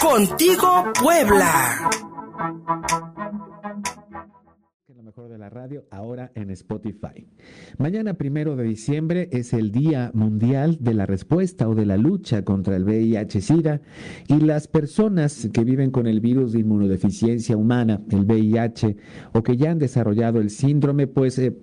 Contigo Puebla. Lo mejor de la radio ahora en Spotify. Mañana primero de diciembre es el Día Mundial de la Respuesta o de la lucha contra el VIH-Sida y las personas que viven con el virus de inmunodeficiencia humana, el VIH, o que ya han desarrollado el síndrome, pues eh,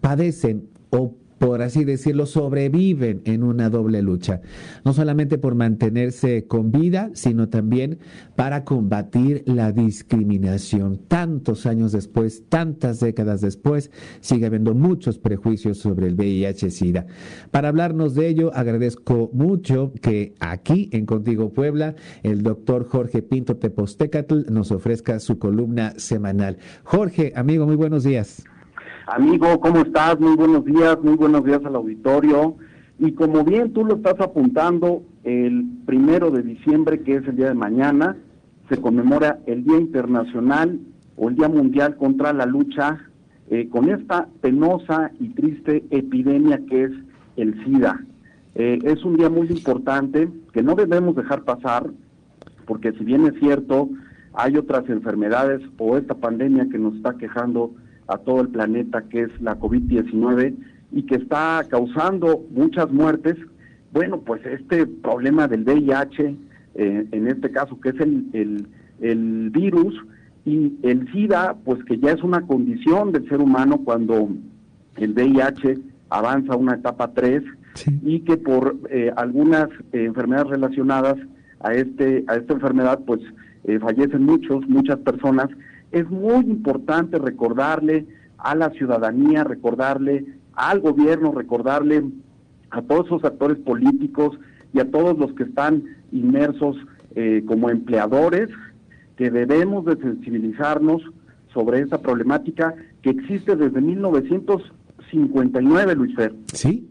padecen o por así decirlo, sobreviven en una doble lucha, no solamente por mantenerse con vida, sino también para combatir la discriminación. Tantos años después, tantas décadas después, sigue habiendo muchos prejuicios sobre el VIH-Sida. Para hablarnos de ello, agradezco mucho que aquí en Contigo Puebla, el doctor Jorge Pinto Tepostecatl nos ofrezca su columna semanal. Jorge, amigo, muy buenos días. Amigo, ¿cómo estás? Muy buenos días, muy buenos días al auditorio. Y como bien tú lo estás apuntando, el primero de diciembre, que es el día de mañana, se conmemora el Día Internacional o el Día Mundial contra la lucha eh, con esta penosa y triste epidemia que es el SIDA. Eh, es un día muy importante que no debemos dejar pasar, porque si bien es cierto, hay otras enfermedades o esta pandemia que nos está quejando a todo el planeta, que es la COVID-19 y que está causando muchas muertes. Bueno, pues este problema del VIH, eh, en este caso, que es el, el, virus, y el SIDA, pues que ya es una condición del ser humano cuando el VIH avanza a una etapa 3 y que por eh, algunas eh, enfermedades relacionadas a este a esta enfermedad pues fallecen muchos muchas personas es muy importante recordarle a la ciudadanía, recordarle al gobierno, recordarle a todos esos actores políticos y a todos los que están inmersos eh, como empleadores, que debemos de sensibilizarnos sobre esta problemática que existe desde 1959, Luis Fer. Sí,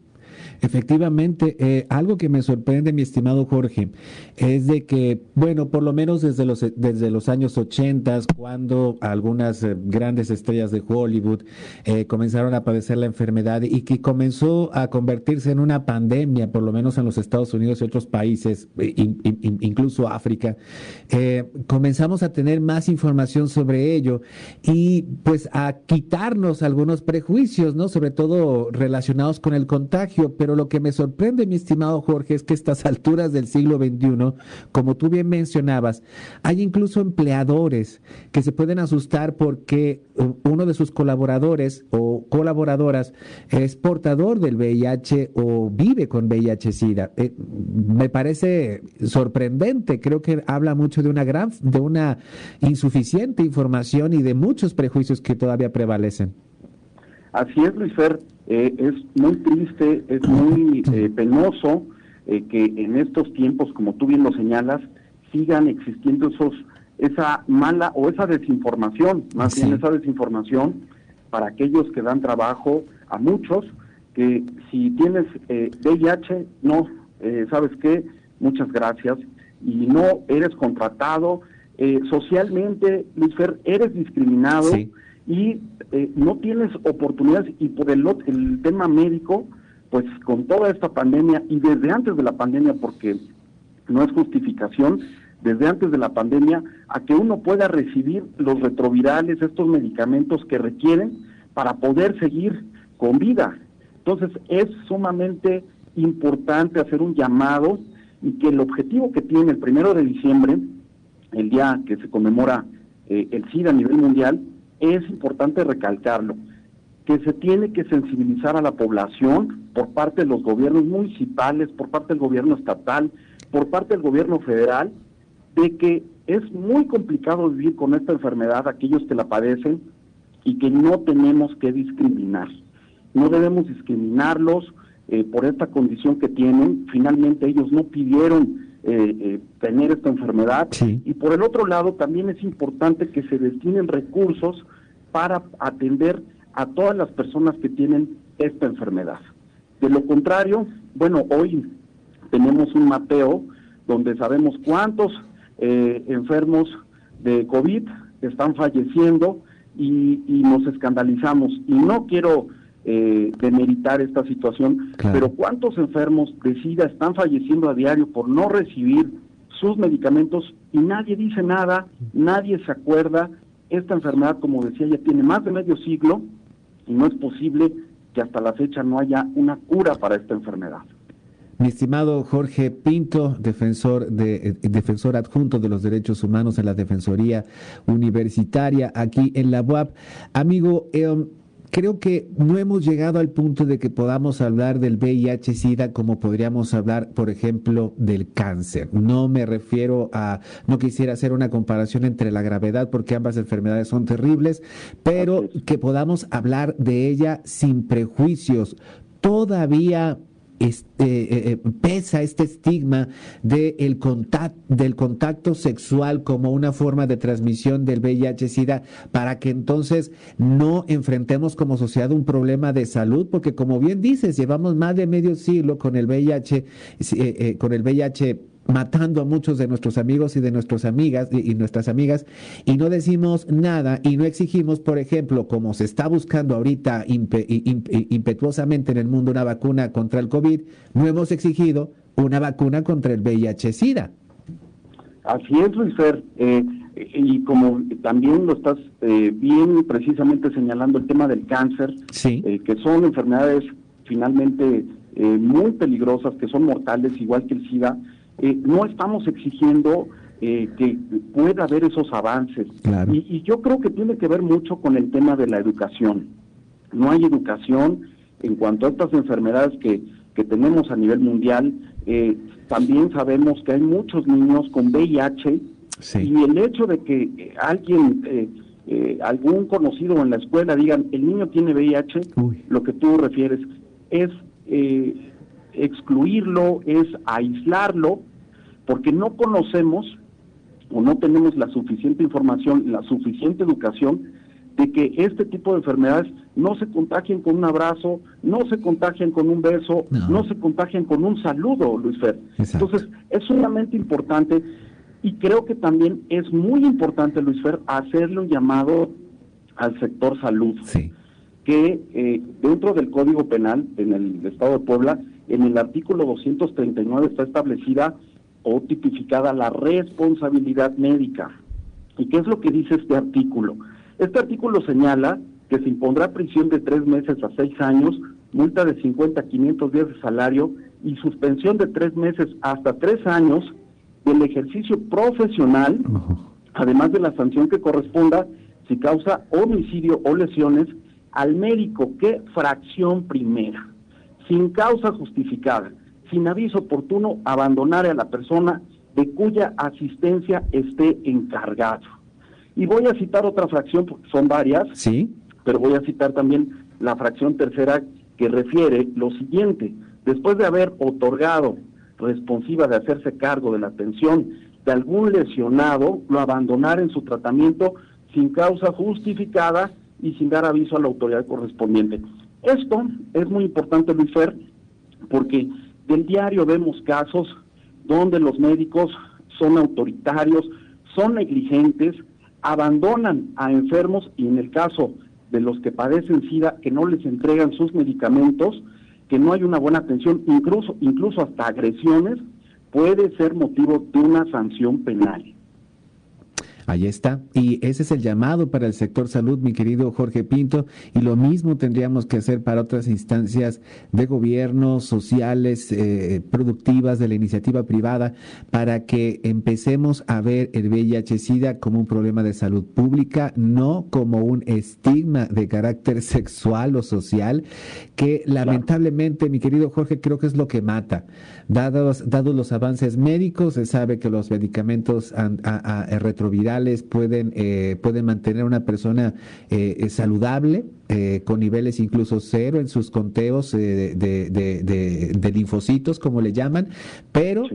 Efectivamente, eh, algo que me sorprende, mi estimado Jorge, es de que, bueno, por lo menos desde los, desde los años 80, cuando algunas eh, grandes estrellas de Hollywood eh, comenzaron a padecer la enfermedad y que comenzó a convertirse en una pandemia, por lo menos en los Estados Unidos y otros países, incluso África, comenzamos a tener más información sobre ello y pues a quitarnos algunos prejuicios, ¿no? Sobre todo relacionados con el contagio, pero lo que me sorprende, mi estimado Jorge, es que a estas alturas del siglo XXI, como tú bien mencionabas, hay incluso empleadores que se pueden asustar porque uno de sus colaboradores o colaboradoras es portador del VIH o vive con VIH-Sida. Eh, me parece sorprendente, creo que habla mucho de una gran, de una insuficiente información y de muchos prejuicios que todavía prevalecen. Así es, Luis Fer, eh, es muy triste, es muy eh, penoso eh, que en estos tiempos, como tú bien lo señalas, sigan existiendo esos esa mala o esa desinformación, más bien esa desinformación para aquellos que dan trabajo a muchos, que si tienes VIH, no, ¿sabes qué? Muchas gracias. Y no eres contratado, socialmente, Luis Fer, eres discriminado y eh, no tienes oportunidades y por el, el tema médico, pues con toda esta pandemia y desde antes de la pandemia, porque no es justificación, desde antes de la pandemia, a que uno pueda recibir los retrovirales, estos medicamentos que requieren para poder seguir con vida. Entonces es sumamente importante hacer un llamado y que el objetivo que tiene el primero de diciembre, el día que se conmemora eh, el SIDA a nivel mundial, es importante recalcarlo, que se tiene que sensibilizar a la población por parte de los gobiernos municipales, por parte del gobierno estatal, por parte del gobierno federal, de que es muy complicado vivir con esta enfermedad aquellos que la padecen y que no tenemos que discriminar. No debemos discriminarlos eh, por esta condición que tienen. Finalmente ellos no pidieron eh, eh, tener esta enfermedad. Y por el otro lado, también es importante que se destinen recursos para atender a todas las personas que tienen esta enfermedad. De lo contrario, bueno, hoy tenemos un mapeo donde sabemos cuántos eh, enfermos de COVID están falleciendo y, y, nos escandalizamos. Y no quiero eh, demeritar esta situación, pero ¿cuántos enfermos de SIDA están falleciendo a diario por no recibir sus medicamentos y nadie dice nada, nadie se acuerda? Esta enfermedad, como decía, ya tiene más de medio siglo y no es posible que hasta la fecha no haya una cura para esta enfermedad. Mi estimado Jorge Pinto, defensor, de, eh, defensor adjunto de los derechos humanos en la Defensoría Universitaria aquí en la UAP. Amigo, creo que no hemos llegado al punto de que podamos hablar del VIH-Sida como podríamos hablar, por ejemplo, del cáncer. No me refiero a, no quisiera hacer una comparación entre la gravedad porque ambas enfermedades son terribles, pero que podamos hablar de ella sin prejuicios. Todavía este, eh, eh, pesa este estigma de el del contacto sexual como una forma de transmisión del VIH-Sida para que entonces no enfrentemos como sociedad un problema de salud, porque como bien dices, llevamos más de medio siglo con el VIH, eh, con el VIH matando a muchos de nuestros amigos y de nuestras amigas y, nuestras amigas y no decimos nada y no exigimos, por ejemplo, como se está buscando ahorita impetuosamente en el mundo una vacuna contra el COVID, no hemos exigido una vacuna contra el VIH-Sida. Así es, Luis Fer. Eh, y como también lo estás eh, bien precisamente señalando el tema del cáncer, eh, que son enfermedades finalmente muy peligrosas, que son mortales, igual que el SIDA, eh, no estamos exigiendo eh, que pueda haber esos avances. Y, yo creo que tiene que ver mucho con el tema de la educación. No hay educación en cuanto a estas enfermedades que, que tenemos a nivel mundial. Eh, también sabemos que hay muchos niños con VIH y el hecho de que alguien, algún conocido en la escuela digan, el niño tiene VIH, lo que tú refieres es excluirlo, es aislarlo, porque no conocemos o no tenemos la suficiente información, la suficiente educación de que este tipo de enfermedades no se contagien con un abrazo, no se contagian con un beso, no, se contagian con un saludo, Luis Fer. Entonces, es sumamente importante y creo que también es muy importante, Luis Fer, hacerle un llamado al sector salud. Que eh, dentro del Código Penal en el Estado de Puebla en el artículo 239 está establecida o tipificada la responsabilidad médica. ¿Y qué es lo que dice este artículo? Este artículo señala que se impondrá prisión de tres meses a seis años, multa de 50 a 500 días de salario y suspensión de tres meses hasta tres años del ejercicio profesional, además de la sanción que corresponda si causa homicidio o lesiones al médico que fracción primera sin causa justificada, sin aviso oportuno, abandonar a la persona de cuya asistencia esté encargado. Y voy a citar otra fracción, porque son varias, sí. pero voy a citar también la fracción tercera que refiere lo siguiente, después de haber otorgado responsiva de hacerse cargo de la atención de algún lesionado, lo abandonar en su tratamiento sin causa justificada y sin dar aviso a la autoridad correspondiente. Esto es muy importante, Luis Fer, porque del diario vemos casos donde los médicos son autoritarios, son negligentes, abandonan a enfermos y en el caso de los que padecen SIDA, que no les entregan sus medicamentos, que no hay una buena atención, incluso, incluso hasta agresiones, puede ser motivo de una sanción penal. Ahí está. Y ese es el llamado para el sector salud, mi querido Jorge Pinto. Y lo mismo tendríamos que hacer para otras instancias de gobierno, sociales, eh, productivas, de la iniciativa privada, para que empecemos a ver el VIH-Sida como un problema de salud pública, no como un estigma de carácter sexual o social, que lamentablemente, mi querido Jorge, creo que es lo que mata. Dados, dados los avances médicos, se sabe que los medicamentos retrovirales pueden, eh, pueden mantener a una persona eh, eh, saludable, con niveles incluso cero en sus conteos de, de, linfocitos, como le llaman, pero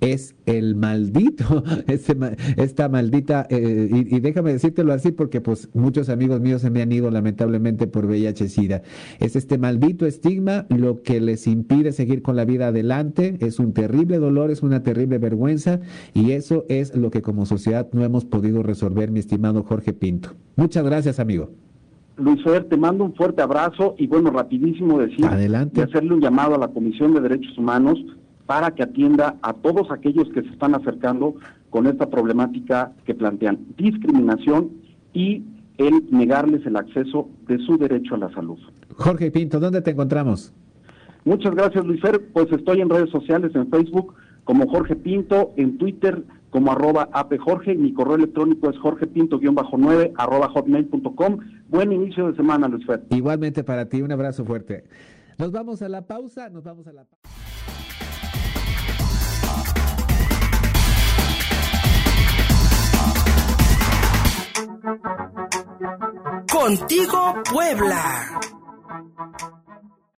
es el maldito, este, esta maldita, eh, y, déjame decírtelo así porque pues muchos amigos míos se me han ido lamentablemente por VIH-Sida. Es este maldito estigma lo que les impide seguir con la vida adelante, es un terrible dolor, es una terrible vergüenza y eso es lo que como sociedad no hemos podido resolver, mi estimado Jorge Pinto. Muchas gracias, amigo. Luis Fer, te mando un fuerte abrazo y bueno, rapidísimo decir Adelante. y hacerle un llamado a la Comisión de Derechos Humanos para que atienda a todos aquellos que se están acercando con esta problemática que plantean discriminación y el negarles el acceso de su derecho a la salud. Jorge Pinto, ¿dónde te encontramos? Muchas gracias, Luis Fer. Pues estoy en redes sociales, en Facebook como Jorge Pinto, en Twitter como arroba apjorge, mi correo electrónico es jorgepinto-9 arroba hotmail.com. Buen inicio de semana, Luis Fer. Igualmente para ti, un abrazo fuerte. Nos vamos a la pausa, nos vamos a la pausa. Contigo Puebla.